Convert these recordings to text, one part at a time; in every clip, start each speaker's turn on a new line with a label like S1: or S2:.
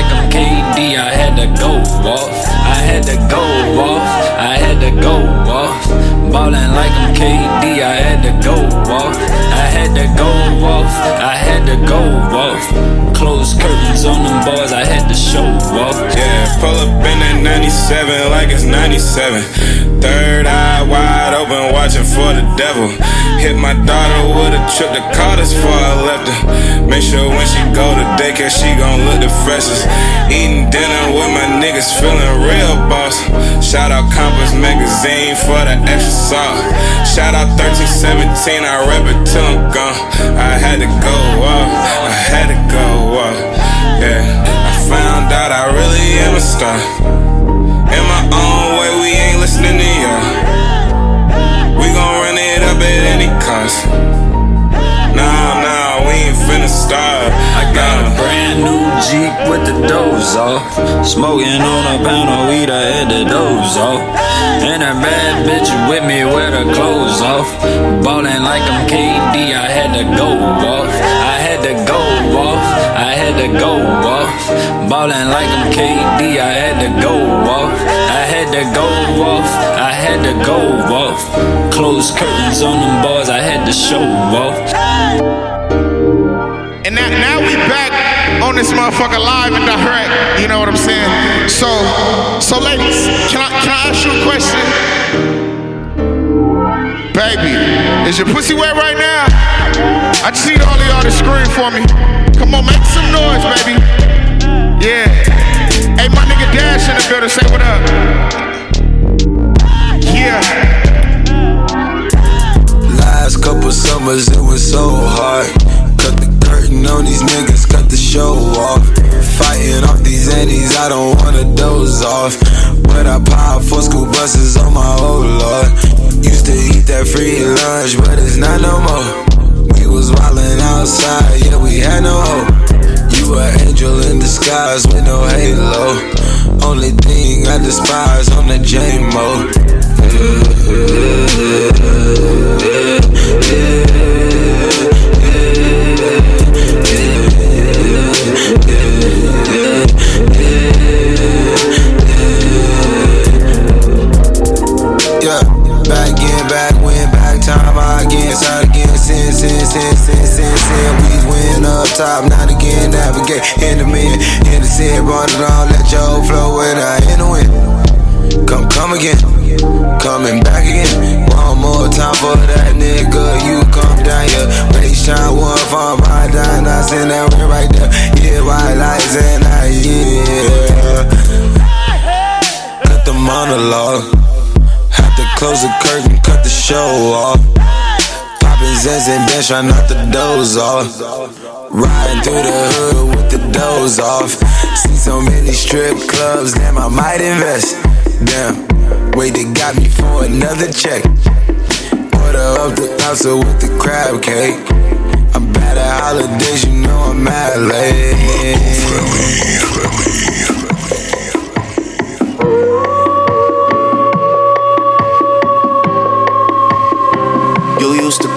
S1: like I'm KD, I had to go off. I had to go off. I had to go off. Ballin' like I'm KD, I had to go off. I had to go off. I had to go off. Closed curtains on them boys, I had to show off.
S2: Yeah, pull up in that 97 like it's 97. Third eye wide open, watching for the devil. Hit my daughter with a trip to Carter's before I left her. Make sure when she go to daycare, she gon' look the freshest. Eating dinner with my niggas, feeling real boss. Shout out Compass Magazine for the extra sauce. Shout out 1317, I rep it till I'm gone. I had to go off, I had to go off. Yeah, I found out I really am a star. In my own way, we ain't listening to y'all. Up at any cost. Nah, nah, we ain't finna start.
S1: I got a brand new Jeep with the doors off. Smoking on a pound of weed, I had the doors off. And a bad bitch with me with her clothes off. Ballin' like I'm KD, I had to go off. I had to go off. I had to go off. Ballin' like I'm KD, I had to go off. To go off. I had to go off. Closed curtains on them boys, I had to show off.
S3: And now, now we back on this motherfucker live and direct. You know what I'm saying? So, so ladies, can I can I ask you a question? Baby, is your pussy wet right now? I just need all y'all to scream for me. Come on, make some noise, baby. Yeah. Hey, my nigga Dash in the building, say what up. Yeah.
S4: Last couple summers, it was so hard. Cut the curtain on these niggas, cut the show off. Fighting off these annies, I don't wanna doze off. But I pop for school buses on my old lord. Used to eat that free lunch, but it's not no more. We was wildin' outside, yeah, we had no hope. You an angel in disguise with no halo. Despise curtain, cut the show off. Poppin' Zens and bench, try not to doze off. Riding through the hood with the doors off. See so many strip clubs, damn, I might invest. Damn, wait, they got me for another check. Order up the pasta with the crab cake. I'm bad at holidays, you know I'm mad late.
S5: You used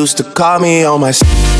S5: Used to call me on my.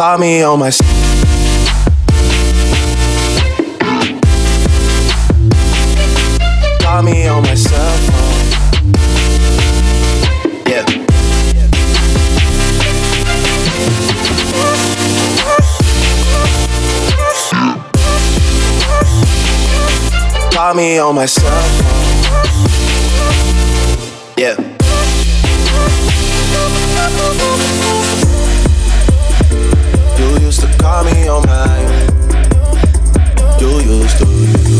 S5: Call me on my. Call me on my cell phone. Yeah. Call me on my cell phone. Yeah. Call me on mine. You used to,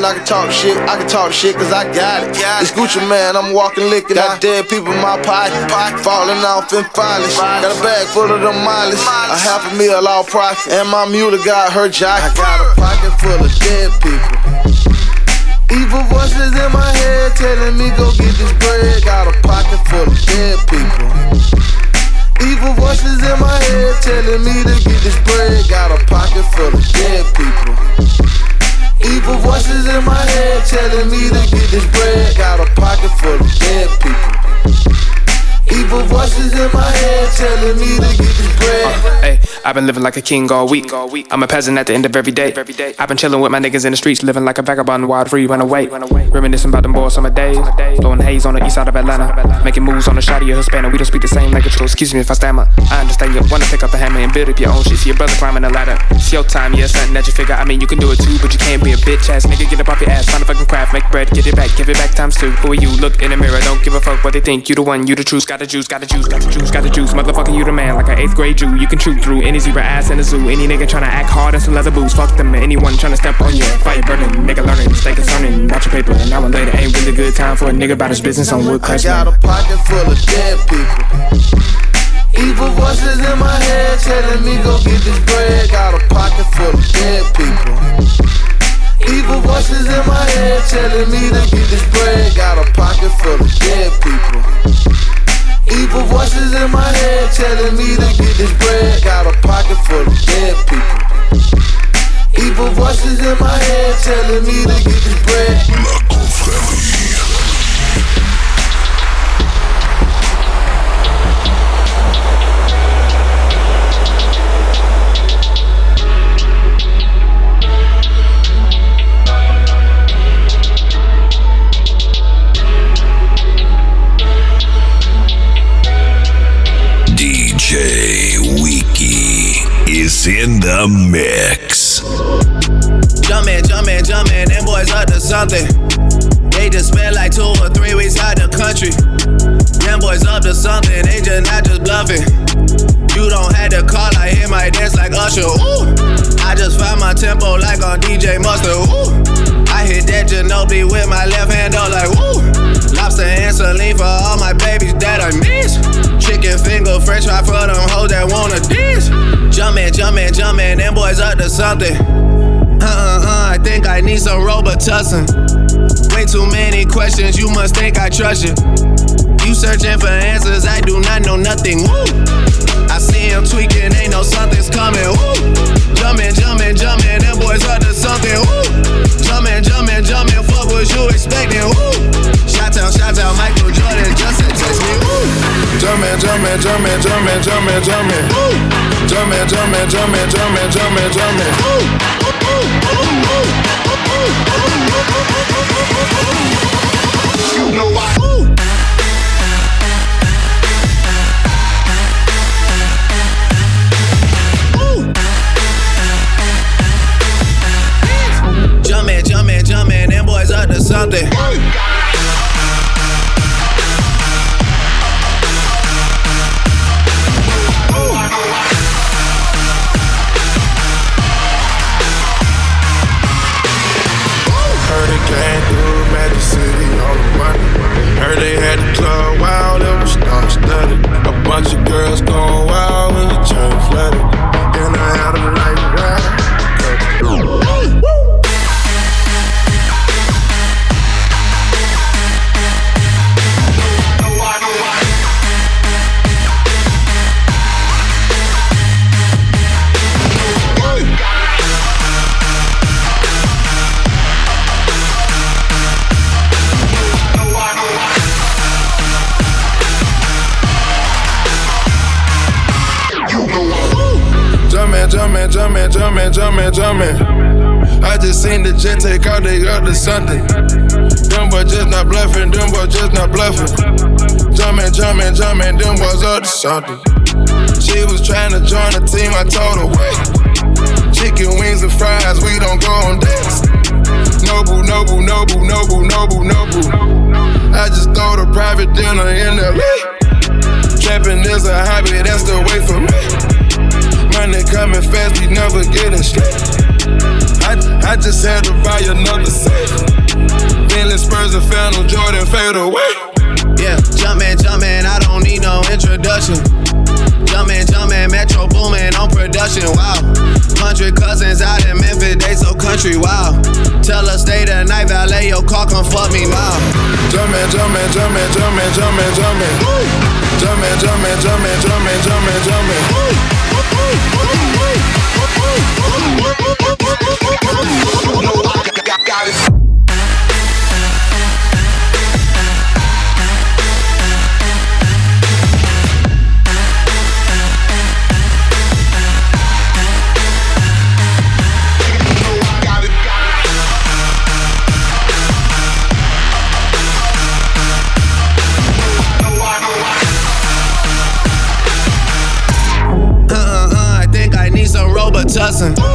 S5: and I can talk shit. I can talk shit cause I got it. It's Gucci man, I'm walking licking. Got dead people in my pocket. Falling off in filings. Got a bag full of the mileage. A half a meal all profit. And my mule got her jock. I got a pocket full of dead people. Evil voices in my head telling me go get this bread. Got a telling me to get this bread. Got a pocket full of dead people. Evil voices in my head telling me to get this bread.
S6: Uh, hey, I've been living like a king all week. I'm a peasant at the end of every day. I've been chilling with my niggas in the streets, living like a vagabond, wild free, run away. Reminiscing about them boys summer days. Blowing haze on the east side of Atlanta. Making moves on the shot of Hispanic. We don't speak the same language, so excuse me if I stammer. I understand you wanna pick up a hammer and build up your own shit. See your brother climbing the ladder. It's your time, yeah, something that you figure. I mean, you can do it too, but you can't be a bitch ass nigga. Get up off your ass, find a fucking craft, make bread, get it back, give it back times two. Who are you? Look in the mirror, don't give a fuck what they think. You the one, you the truth, got the juice, got the juice, got the juice, got the juice. Motherfucker, you the man, like an eighth grade Jew. You can shoot through any zebra ass in the zoo. Any nigga tryna act hard and some leather boots. Fuck them, anyone tryna step on you. Fire burning, nigga learning, stay concerning. Watch your paper, an hour later ain't really good time for a nigga about his business on wood
S5: I got a pocket full of dead people. Evil voices in my head telling me go get this bread. Got a pocket full of dead people. Evil voices in my head telling me to get this bread. Got a pocket full of dead people. Evil voices in my head telling me to get this bread. Got a pocket full of dead people. Evil voices in my head telling me to get this bread.
S7: DJ Wiki is in the mix.
S5: Jumpin', jumpin', jumpin', them boys up to something. They just spent like two or three weeks out the country. Them boys up to something, they just not just bluffing. You don't have to call, I hear my dance like Usher. Ooh, I just find my tempo like on DJ Mustard. Ooh, I hit that Ginobili with my left hand, though, like woo. Lobster and saline for all my babies that I miss. Chicken finger, French fry for them hoes that wanna diss. Jumpin', jumpin', jumpin', them boys up to something. Uh uh uh, I think I need some Robitussin. Way too many questions, you must think I trust you. You searching for answers, I do not know nothing. Woo! I see him tweaking, ain't no something's coming. Woo! Jumpin', jumpin', jumpin', them boys up to something. Woo! Jumpin', jumpin', jumpin', what you expecting. Woo! Shout out, shout out, Michael Jordan, just text me. Woo!
S8: Jumpin', jumpin', jumpin', jumpin', jumpin', jumpin'.
S5: Woo!
S8: Jumpin', jumpin', jumpin', jumpin', jumpin', jumpin'.
S5: Woo! Ooh, ooh, ooh, ooh.
S9: You know I.
S10: jumping. I just seen the jet take out, they got to something. Them boys just not bluffing, them boys just not bluffing. Jumping, jumping, jumping, them boys up to something. She was trying to join the team, I told her wait. Chicken wings and fries, we don't go on dates. Noble, noble, noble, noble, noble, noble. I just throw the private dinner in LA. Trapping is a hobby, that's the way for me. Money coming fast, we never getting straight. I, I just had to buy another set. Bentley Spurs and Phantom Jordan fade away.
S5: Yeah, jumpin', jumpin', I don't need no introduction. Jumpin', jumpin', Metro boomin' on production, wow. Hundred cousins out in Memphis, they so country, wow. Tell her stay the night, valet your car, come fuck me now.
S10: Jumpin', jumpin', jumpin', jumpin', jumpin', jumpin'. Jumpin', jumpin', jumpin', jumpin', jumpin', jumpin'.
S5: Uh Robitussin.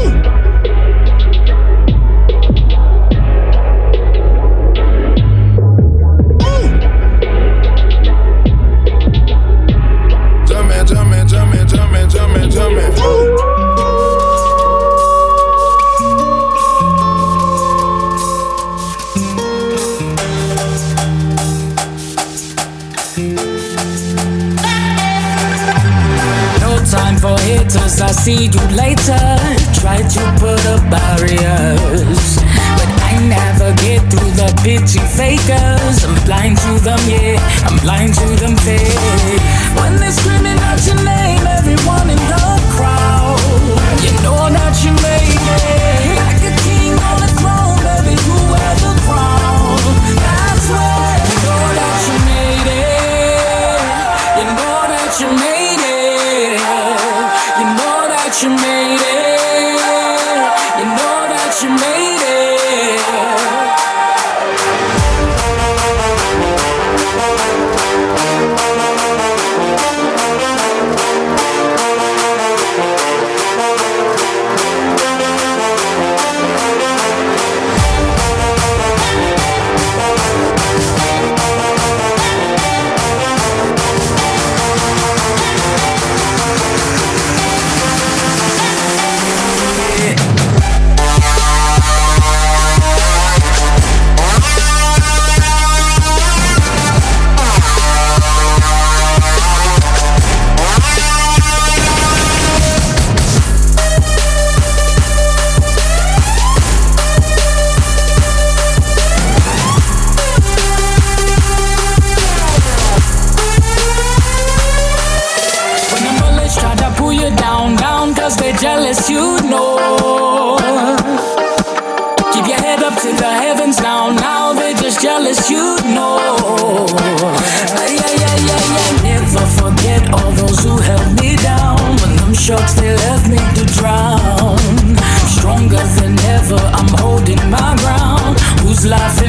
S11: To the heavens now, now they're just jealous, you know. Ay, ay, ay, ay, ay. Never forget all those who held me down. When them sharks they left me to drown. Stronger than ever, I'm holding my ground. Who's laughing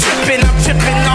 S12: tripping. I'm tripping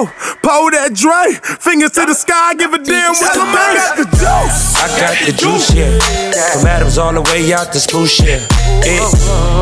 S12: that
S13: dough, pull that Dre, fingers to the sky, give a damn what you make. I got the juice.
S14: I got the juice, yeah. From Adams all the way out to Spruce, yeah. Eh,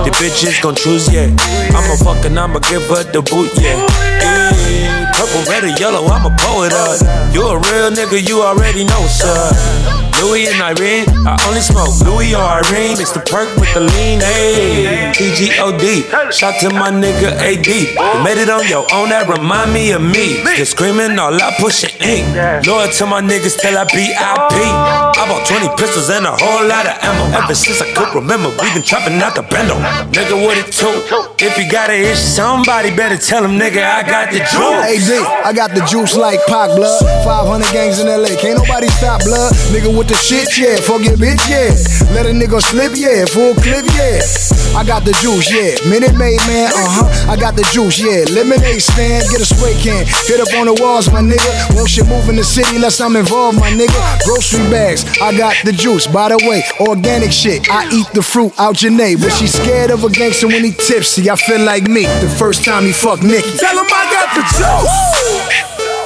S14: the bitches gon' choose, yeah. I'ma fuck and I'ma give her the boot, yeah. Eh, purple, red, or yellow, I'ma pull it uh. You a real nigga, you already know, sir. Louis and Irene, I only smoke Louis or Irene. Mix the perk with the lean, ayy. PGOD, shout to my nigga AD. You made it on your own, that remind me of me. Just screaming all I push it ink. Loyal to my niggas till I BIP. Oh. I bought 20 pistols and a whole lot of ammo. Ever since I could remember, we been trapping out the bendo. Nigga, what it too? If you got an issue, somebody better tell him, nigga, I got the juice.
S15: AD, I got the juice like Pac blood. 500 gangs in LA, can't nobody stop blood. Nigga with the shit, yeah. Fuck your bitch, yeah. Let a nigga slip, yeah. Full clip, yeah. I got the juice, yeah. Minute Maid, man, uh huh. I got the juice, yeah. Lemonade stand, get a spray can. Hit up on the walls, my nigga. Won't shit move in the city unless I'm involved, my nigga. Grocery bags, I got the juice. By the way, organic shit. I eat the fruit out your name. but she scared of a gangster when he tipsy. I feel like me the first time he fucked Nikki.
S13: Tell him I got the juice.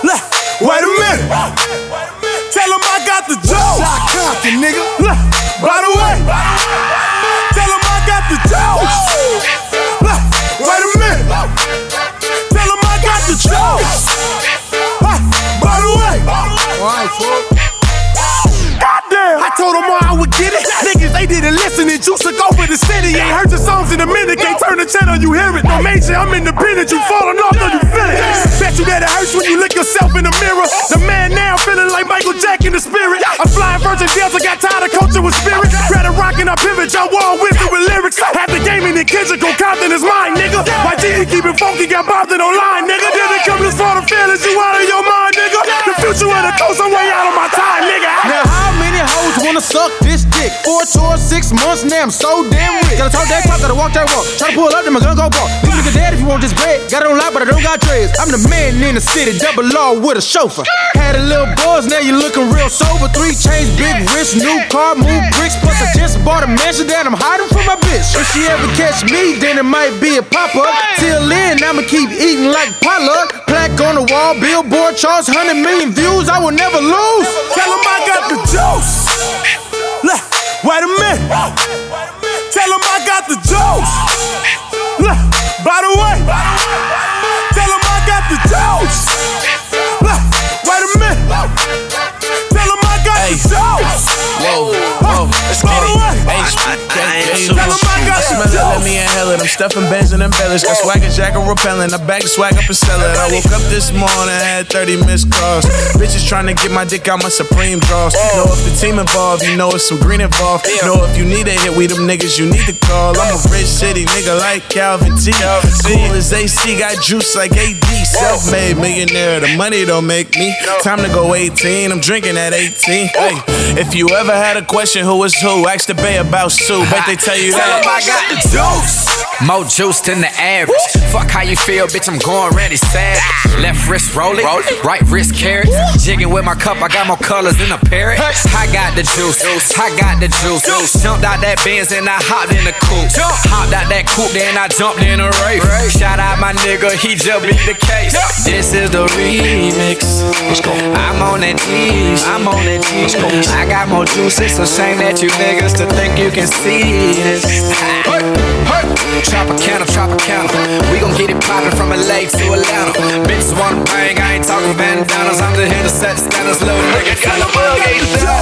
S13: Look, wait a minute. Tell him I got the juice.
S15: Shot Compton, nigga.
S13: By the way. Tell him I got the juice. Wait a minute. Tell him I got the juice. By the way. Goddamn! I told them all I would get it. Niggas, they didn't listen and juice took over the city. Ain't heard your songs in a minute. Can't turn the channel, you hear it. No major, I'm independent. You falling off, though you feel it. You that it hurts when you look yourself in the mirror. The man now feeling like Michael Jack in the spirit. I'm flying Virgin Delta, got tired of coaching with spirit. Grab a rock and I pivot, y'all wall wisdom with lyrics. Had the game in the kitchen, go Compton is mine, nigga. My GD keep it funky, got bobbed it online, nigga. Didn't come this far to feelings, you out of your mind, nigga.
S16: Dick? Four tours, six months, now I'm so damn rich. Gotta talk that talk, gotta walk that walk. Try to pull up, then my gun go ball. You nigga dead if you want this bread. Got it on lock, but I don't got dreads. I'm the man in the city, double law with a chauffeur. Had a little buzz, now you looking real sober. Three chains, big wrist, new car, move bricks. Plus I just bought a mansion that I'm hiding from my bitch. If she ever catch me, then it might be a pop up. Till then, I'ma keep eating like potluck. Plaque on the wall, billboard charts, 100 million views. I will never lose.
S13: Tell him I got the juice. Look, wait a minute. Tell him I got the juice. Look, by the way. Tell him I got the juice. Look, wait a minute. Tell him I got the juice.
S17: Whoa, whoa, let's
S13: By
S17: get
S13: the
S17: it.
S13: way.
S17: Hey, hey,
S13: Tell him I got the
S17: I'm stuffing bands and embellish. Got swagger, jack, and repellent. I the swag up and sell it. I woke up this morning, had 30 missed calls. Bitches trying to get my dick out my Supreme draws. Know if the team involved, you know it's some green involved. Know if you need a hit, we them niggas you need to call. I'm a rich city nigga like Calvin T. Cool as AC, got juice like AD. Self made millionaire, the money don't make me. Time to go 18, I'm drinking at 18. Hey, if you ever had a question who is who, ask the Bay about Sue. Bet they tell you
S18: Tell
S17: that.
S18: 'em I got the juice. More juice than the average. Fuck how you feel, bitch. I'm going ready, sad. Left wrist rolling, right wrist carrots. Jigging with my cup, I got more colors than a parrot. I got the juice, I got the juice. Jumped out that Benz and I hopped in the coupe. Hopped out that coupe, then I jumped in a race. Shout out my nigga, he just beat the case. This is the remix. Let's go. I'm on that cheese. I'm on that cheese. I got more juice. It's a shame that you niggas to think you can see this. Hey, hey. Tropicana, Tropicana. We gon' get it poppin' from LA to Atlanta. Bitches wanna bang, I ain't talking bandanas. I'm just here to set the standards low. Nigga, got the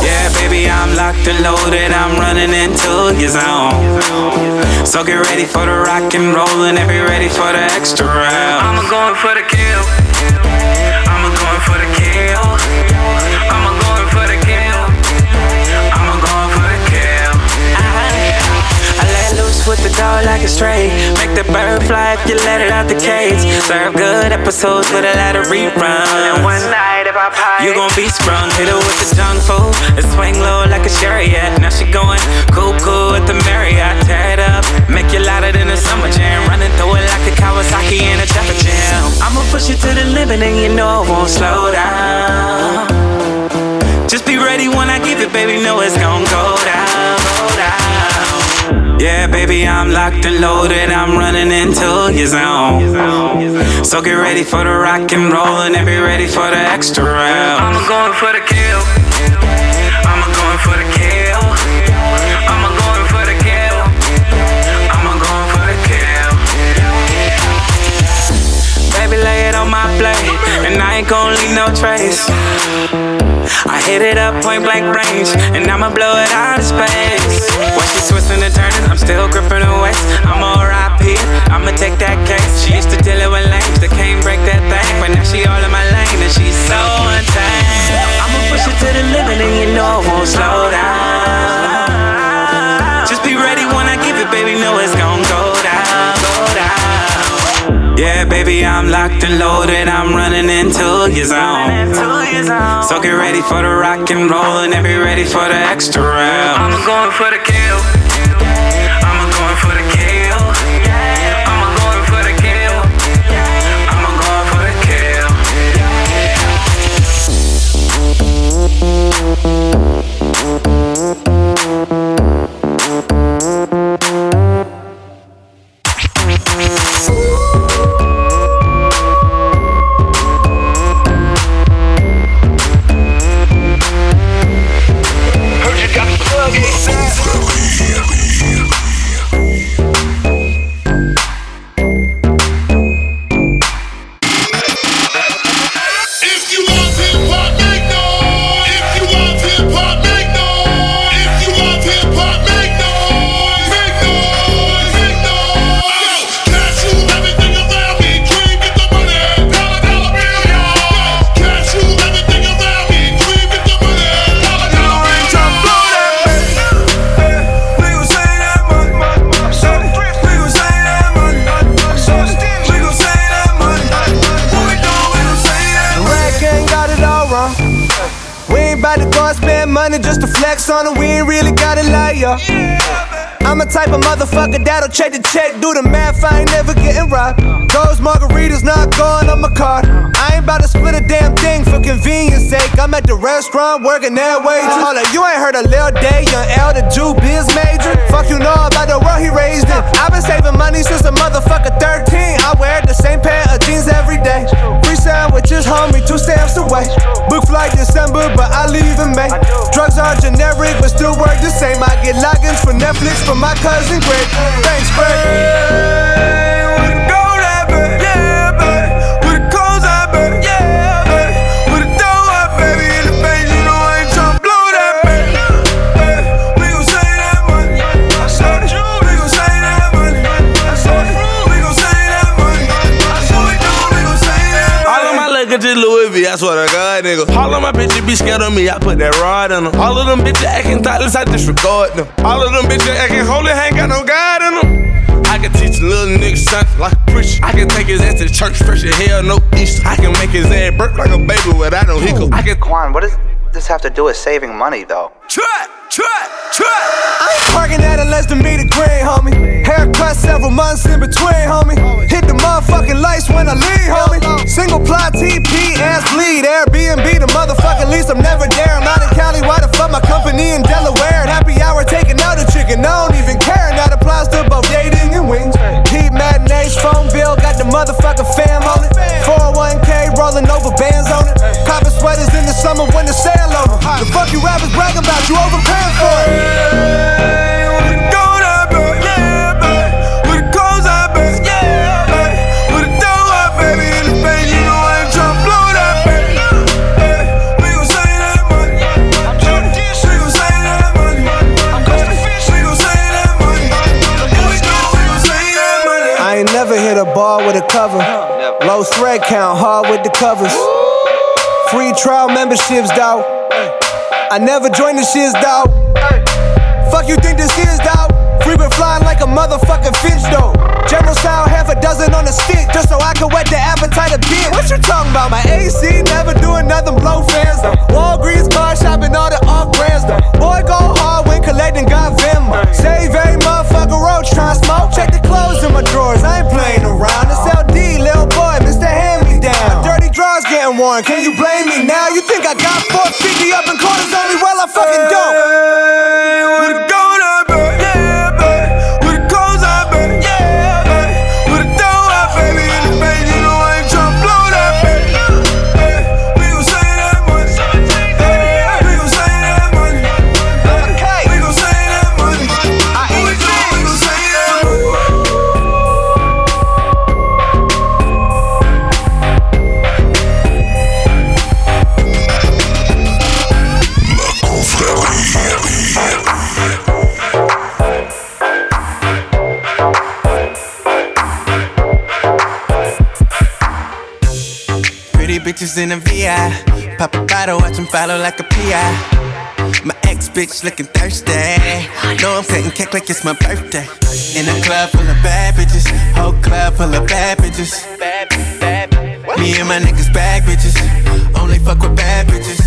S19: Yeah, baby, I'm locked and loaded. I'm running into your zone. So get ready for the rock and roll and be ready for the extra round. I'm going for the kill. Dog like a stray. Make the bird fly if you let it out the cage. Serve good episodes with a lot of reruns. And one night if I pie, you gon' be sprung. Hit her with the junk food and swing low like a chariot. Now she going cuckoo at the Marriott. Tear it up, make you louder than a summer jam. Running through it like a Kawasaki in a traffic jam. I'ma push you to the limit and you know I won't slow down. Just be ready when I give it, baby. Know it's gon' go down, go down. Yeah, baby, I'm locked and loaded. I'm running into your zone. So get ready for the rock and roll and be ready for the extra round. I'm going for the kill. Ain't gonna leave no trace. I hit it up point blank range, and I'ma blow it out of space. When she twisting and turning, I'm still gripping her waist. I'm RIP, I'ma take that case. She used to deal it with lames that can't break that thing, but now she all in my lane and she's so untamed. I'ma push it to the limit, and you know I won't slow down. Just be ready when I give it, baby. Know it's gon' go. Yeah, baby, I'm locked and loaded. I'm running into your zone. So get ready for the rock and roll and be ready for the extra round. I'm going for the kill.
S20: Working that. Hold up, you ain't heard a Lil Day,
S21: be scared of me, I put that rod in them. All of them bitches acting thoughtless, I disregard them. All of them bitches acting holy, ain't got no God in them. I can teach a little nigga something like a preacher. I can take his ass to church, fresh as hell, no Easter. I can make his ass burp like a baby without no hiccup. I can
S22: Quan, what does this have to do with saving money, though?
S20: Try, try, try. I ain't parking at a less than meter green, homie. Haircut several months in between, homie. Hit the motherfucking lights when I leave, homie. Single ply TP, ass. Airbnb, the motherfucking lease. I'm never there. I'm out in Cali. Why the fuck my company in Delaware? At happy hour taking out a chicken. I don't even care. That applies to both dating and wings. Heat matinees, phone bill. Got the motherfucking fam on it. 401k rolling over bands on it. Copper sweaters in the summer when the sale over. The fuck you rappers bragging about? You overpaying for it. I ball with a cover. Low thread count, hard with the covers. Free trial memberships, dawg. I never joined the shiz, dawg. Fuck you think this is, dawg? Free been flying like a motherfucking fish, though. General style, half a dozen on a stick, just so I can whet the appetite a bit. What you talking about? My AC never doing nothing, blow fans, though. Walgreens car shopping, all the off brands, though. Boy, go hard when collecting, got Venmo. Save every motherfucker roach, tryna smoke. Check the clothes in my drawers, I ain't playing around. It's LD, little boy, Mr. Hand Me Down. Dirty drawers getting worn, can you blame me now? You think I got 450 up in corners only? Well, I fucking don't.
S23: In a VI. Pop a bottle, watch them follow like a PI. My ex bitch looking thirsty. Know I'm cutting cake like it's my birthday. In a club full of bad bitches. Whole club full of bad bitches. Me and my niggas bad bitches. Only fuck with bad bitches.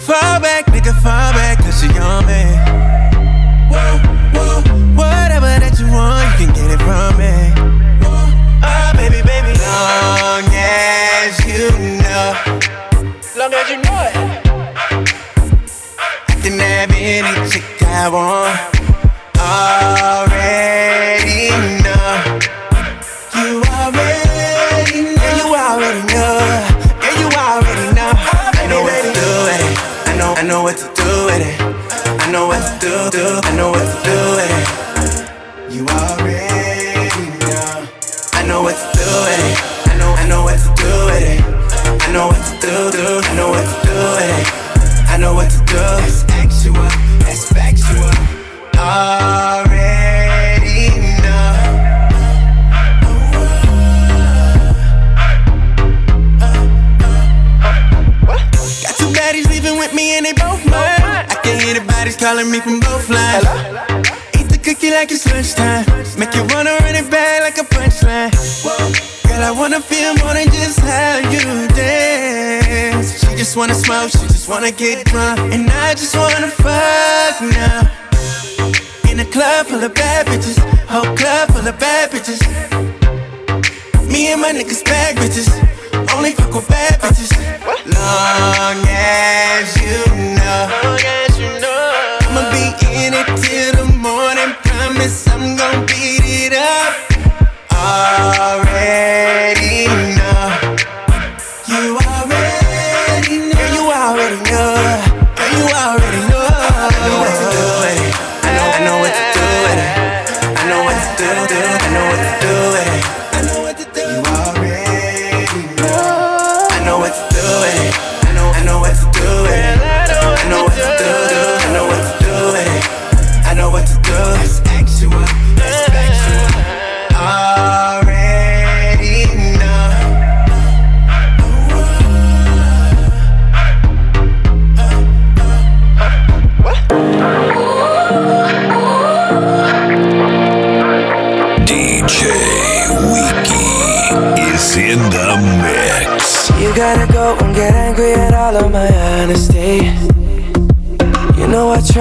S23: Fall back, nigga, fall back, cause she on me. Any chick I want. Already know. You already know. Yeah, You already know. Yeah, you already know. I know what to do with it. I know, I know what to do with it. I know what to do, do. I know what to me from both lines. Eat the cookie like it's lunchtime. Make you wanna run it back like a punchline. Girl, I wanna feel more than just how you dance. She just wanna smoke, she just wanna get drunk. And I just wanna fuck now. In a club full of bad bitches. Whole club full of bad bitches. Me and my niggas bad bitches. Only fuck with bad bitches. Long as you know. Already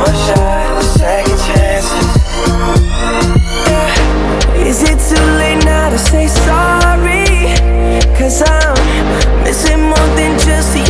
S24: more shot, second chances Yeah. Is it too late now to say sorry? Cause I'm missing more than just your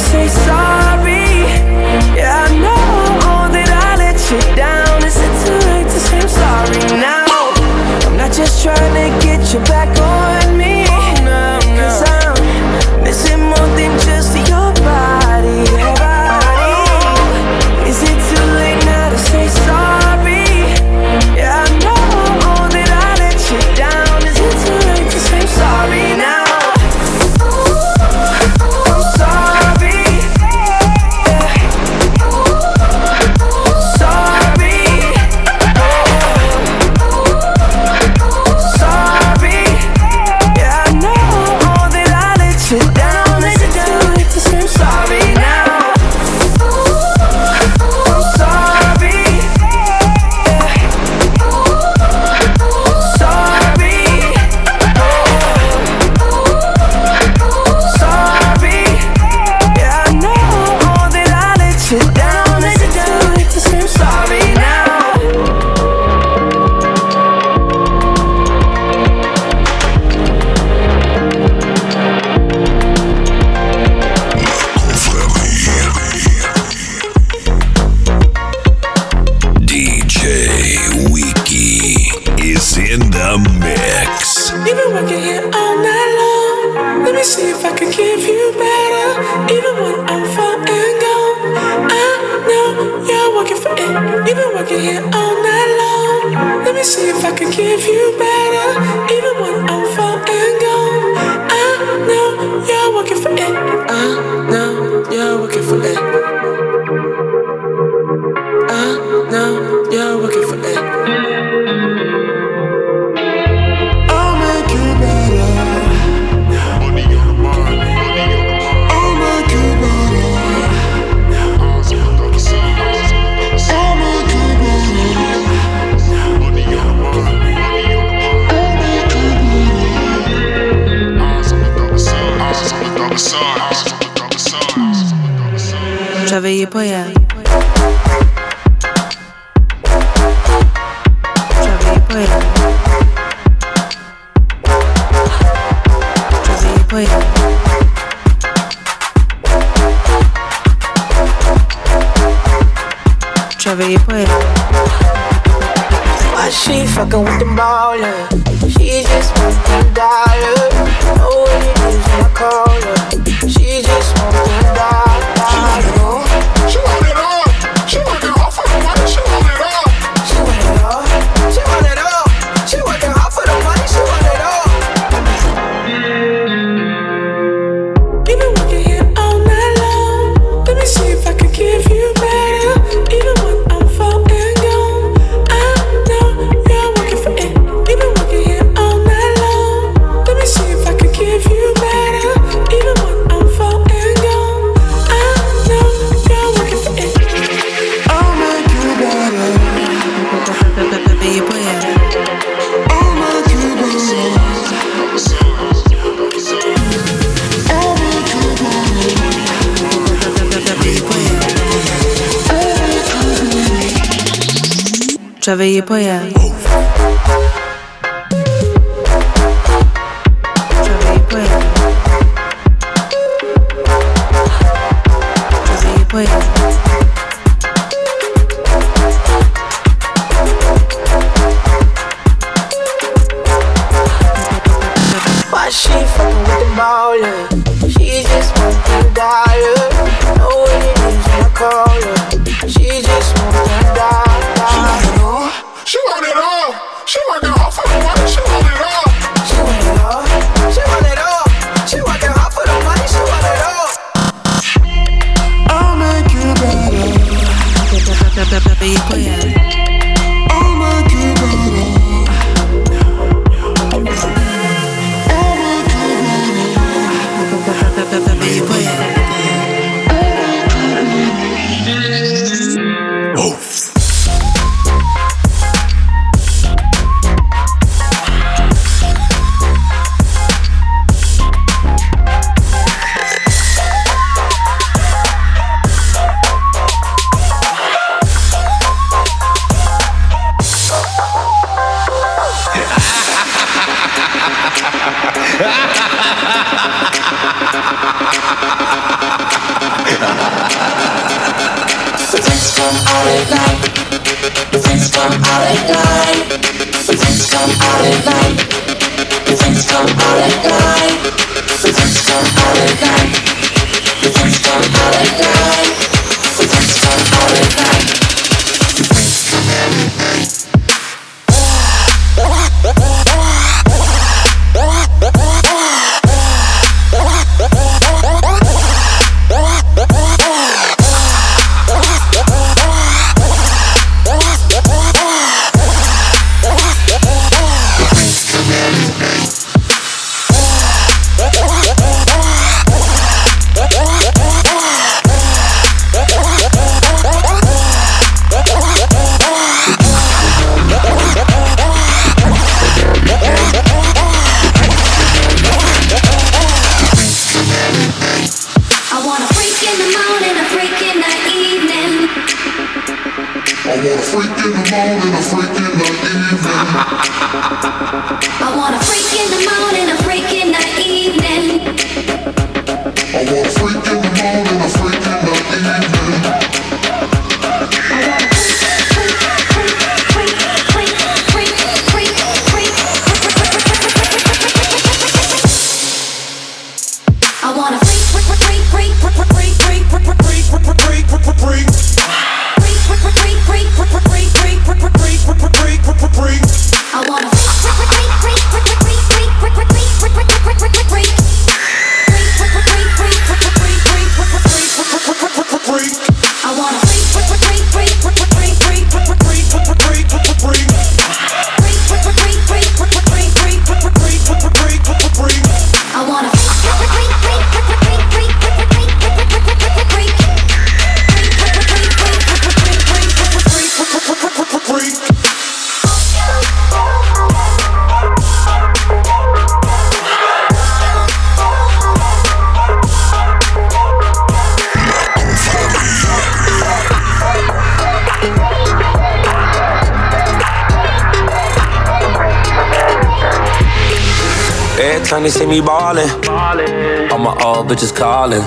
S24: say sorry? Yeah, I know that I let you down. Is it too late to say I'm sorry now? I'm not just trying to get you back on
S14: bitches callin'.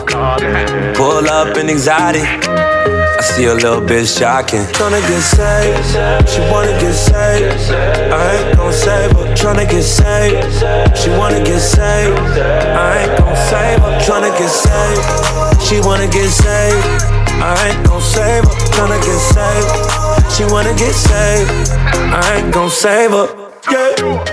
S14: Pull up in anxiety, I see a little bit shocking. Tryna get saved, she wanna get saved. I ain't gon' save her. Tryna get saved, she wanna get saved. I ain't gon' save her. Tryna get saved, she wanna get saved. I ain't gon' save her. Tryna get saved, she wanna get saved. I ain't gon' save her. Yeah.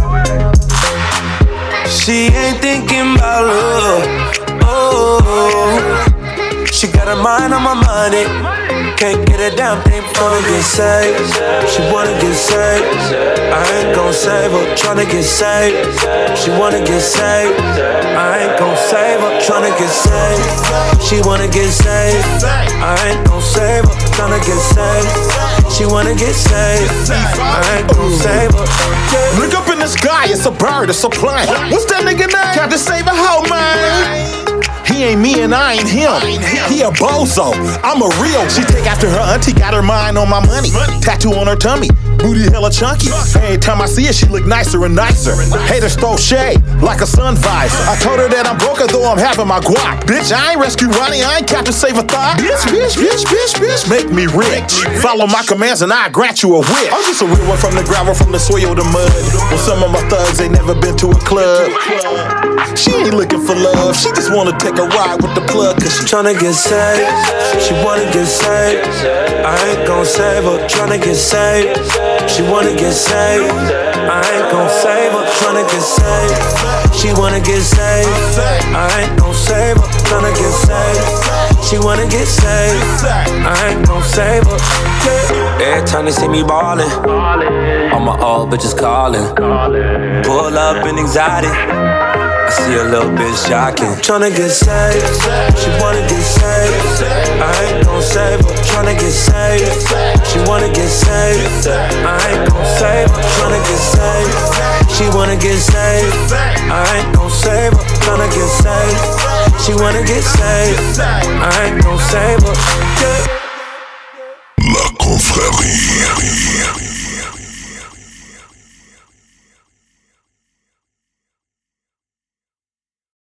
S14: She ain't thinking about love. Oh, she got her mind on my money. Can't get a damn thing from to get saved. She wanna get saved. I ain't gon' save her. Tryna get saved. She wanna get saved. I ain't gon' save her. Tryna get saved. She wanna get saved. I ain't gon' save her. Tryna get saved. She wanna get saved. I ain't gon' save her.
S25: Look up in the sky, it's a bird, it's a plane. What's that nigga name? Captain Save a hoe, man. He ain't me and I ain't him. He a bozo. I'm a real. She take after her auntie, got her mind on my money. Tattoo on her tummy, booty hella chunky. Every time I see her, she look nicer and nicer. Haters throw shade like a sun visor. I told her that I'm broke though I'm having my guac. Bitch, I ain't rescue Ronnie, I ain't Captain Save a thought. Bitch, bitch, bitch, bitch, bitch, make me rich. Follow my commands and I grant you a wish. I'm just a real one from the gravel, from the soil to mud. With some of my thugs ain't never been to a club. She ain't looking for love, she just wanna take a ride with the plug, cause she
S14: tryna get saved. She wanna get saved. I ain't gon' save her. Tryna get saved. She wanna get saved. I ain't gon' save her. Tryna get saved. She wanna get saved. I ain't gon' save her. Tryna get saved. She wanna get saved. I ain't gon' save her. Every time they see me ballin', all my old bitches callin'. Pull up in anxiety. See a little bit shocking. Tryna get saved, she wanna get saved. I ain't gon' save her. Tryna get saved, she wanna get saved. I ain't gon' save her. Tryna get saved, she wanna get saved. I ain't gon' save her. Tryna get saved, she wanna get saved. I ain't gon' save her. La confrérie.